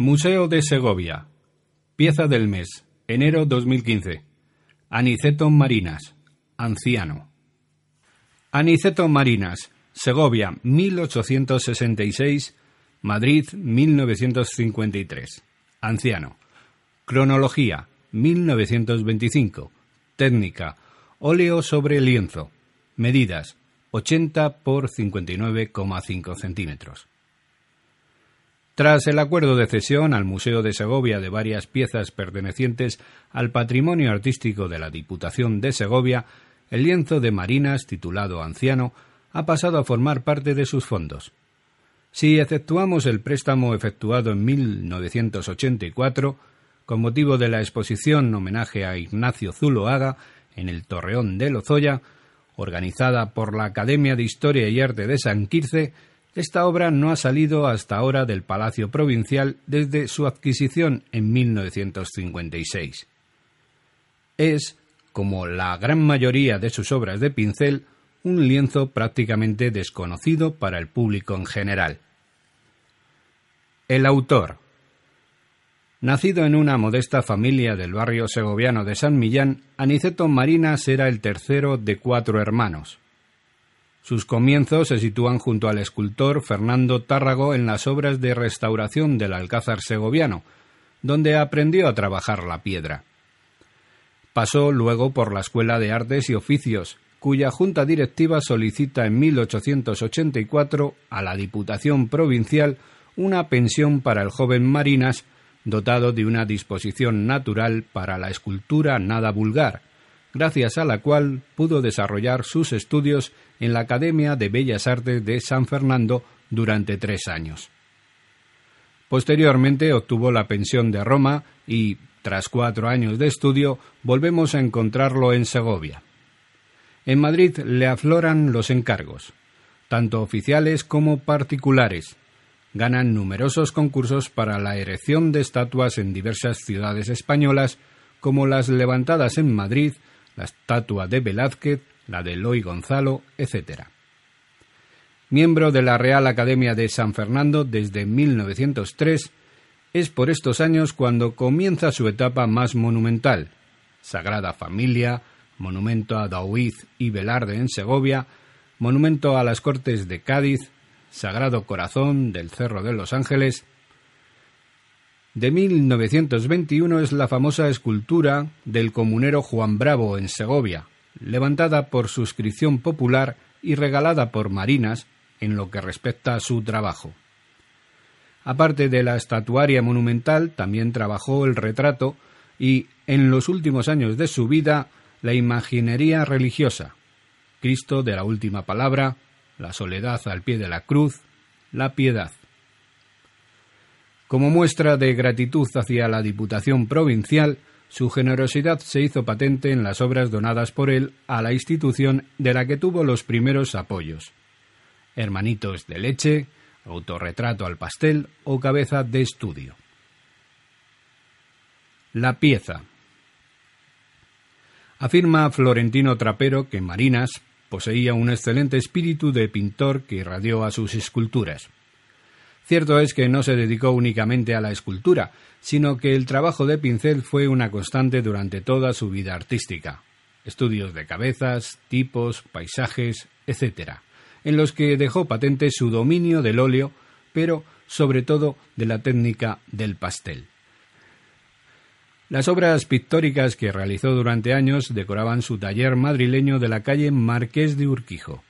Museo de Segovia. Pieza del mes. Enero 2015. Aniceto Marinas. Anciano. Aniceto Marinas. Segovia, 1866. Madrid, 1953. Anciano. Cronología. 1925. Técnica. Óleo sobre lienzo. Medidas. 80 por 59,5 centímetros. Tras el acuerdo de cesión al Museo de Segovia de varias piezas pertenecientes al patrimonio artístico de la Diputación de Segovia, el lienzo de Marinas, titulado Anciano, ha pasado a formar parte de sus fondos. Si exceptuamos el préstamo efectuado en 1984, con motivo de la exposición homenaje a Ignacio Zuloaga en el Torreón de Lozoya, organizada por la Academia de Historia y Arte de San Quirce, esta obra no ha salido hasta ahora del Palacio Provincial desde su adquisición en 1956. Es, como la gran mayoría de sus obras de pincel, un lienzo prácticamente desconocido para el público en general. El autor. Nacido en una modesta familia del barrio segoviano de San Millán, Aniceto Marinas era el tercero de cuatro hermanos. Sus comienzos se sitúan junto al escultor Fernando Tárrago en las obras de restauración del Alcázar segoviano, donde aprendió a trabajar la piedra. Pasó luego por la Escuela de Artes y Oficios, cuya junta directiva solicita en 1884 a la Diputación Provincial una pensión para el joven Marinas, dotado de una disposición natural para la escultura nada vulgar, gracias a la cual pudo desarrollar sus estudios en la Academia de Bellas Artes de San Fernando durante tres años. Posteriormente obtuvo la pensión de Roma y, tras cuatro años de estudio, volvemos a encontrarlo en Segovia. En Madrid le afloran los encargos, tanto oficiales como particulares. Ganan numerosos concursos para la erección de estatuas en diversas ciudades españolas, como las levantadas en Madrid, la estatua de Velázquez, la de Eloy Gonzalo, etc. Miembro de la Real Academia de San Fernando desde 1903, es por estos años cuando comienza su etapa más monumental. Sagrada Familia, monumento a Daoiz y Velarde en Segovia, monumento a las Cortes de Cádiz, Sagrado Corazón del Cerro de los Ángeles. De 1921 es la famosa escultura del comunero Juan Bravo en Segovia, levantada por suscripción popular y regalada por Marinas en lo que respecta a su trabajo. Aparte de la estatuaria monumental, también trabajó el retrato y, en los últimos años de su vida, la imaginería religiosa, Cristo de la última palabra, la soledad al pie de la cruz, la piedad. Como muestra de gratitud hacia la Diputación Provincial, su generosidad se hizo patente en las obras donadas por él a la institución de la que tuvo los primeros apoyos. Hermanitos de leche, autorretrato al pastel o cabeza de estudio. La pieza. Afirma Florentino Trapero que Marinas poseía un excelente espíritu de pintor que irradió a sus esculturas. Cierto es que no se dedicó únicamente a la escultura, sino que el trabajo de pincel fue una constante durante toda su vida artística. Estudios de cabezas, tipos, paisajes, etc., en los que dejó patente su dominio del óleo, pero sobre todo de la técnica del pastel. Las obras pictóricas que realizó durante años decoraban su taller madrileño de la calle Marqués de Urquijo.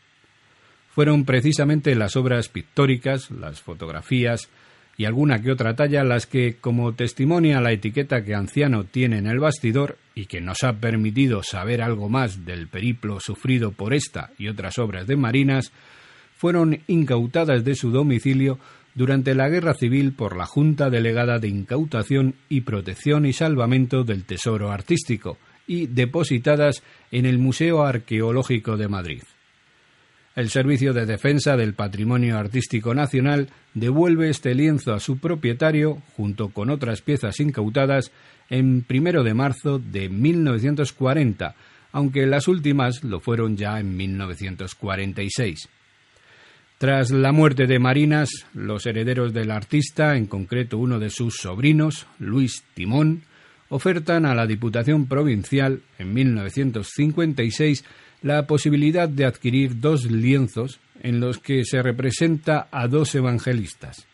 Fueron precisamente las obras pictóricas, las fotografías y alguna que otra talla las que, como testimonia la etiqueta que Anciano tiene en el bastidor y que nos ha permitido saber algo más del periplo sufrido por esta y otras obras de Marinas, fueron incautadas de su domicilio durante la Guerra Civil por la Junta Delegada de Incautación y Protección y Salvamento del Tesoro Artístico y depositadas en el Museo Arqueológico de Madrid. El Servicio de Defensa del Patrimonio Artístico Nacional devuelve este lienzo a su propietario junto con otras piezas incautadas en primero de marzo de 1940, aunque las últimas lo fueron ya en 1946. Tras la muerte de Marinas, los herederos del artista, en concreto uno de sus sobrinos, Luis Timón, ofertan a la Diputación Provincial en 1956 la posibilidad de adquirir dos lienzos en los que se representa a dos evangelistas.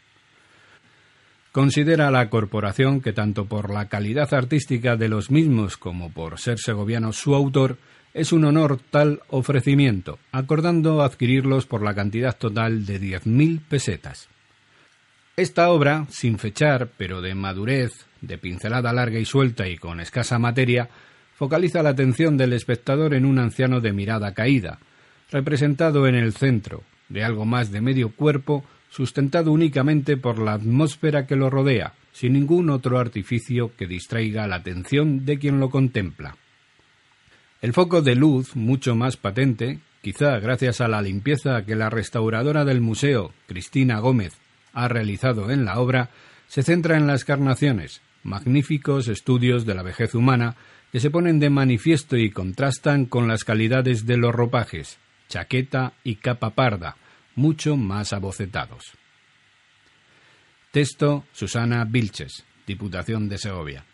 Considera la corporación que tanto por la calidad artística de los mismos como por ser segoviano su autor, es un honor tal ofrecimiento, acordando adquirirlos por la cantidad total de diez mil pesetas. Esta obra, sin fechar, pero de madurez, de pincelada larga y suelta y con escasa materia, focaliza la atención del espectador en un anciano de mirada caída, representado en el centro, de algo más de medio cuerpo, sustentado únicamente por la atmósfera que lo rodea, sin ningún otro artificio que distraiga la atención de quien lo contempla. El foco de luz, mucho más patente, quizá gracias a la limpieza que la restauradora del museo, Cristina Gómez, ha realizado en la obra, se centra en las carnaciones, magníficos estudios de la vejez humana que se ponen de manifiesto y contrastan con las calidades de los ropajes, chaqueta y capa parda, mucho más abocetados. Texto Susana Vilches, Diputación de Segovia.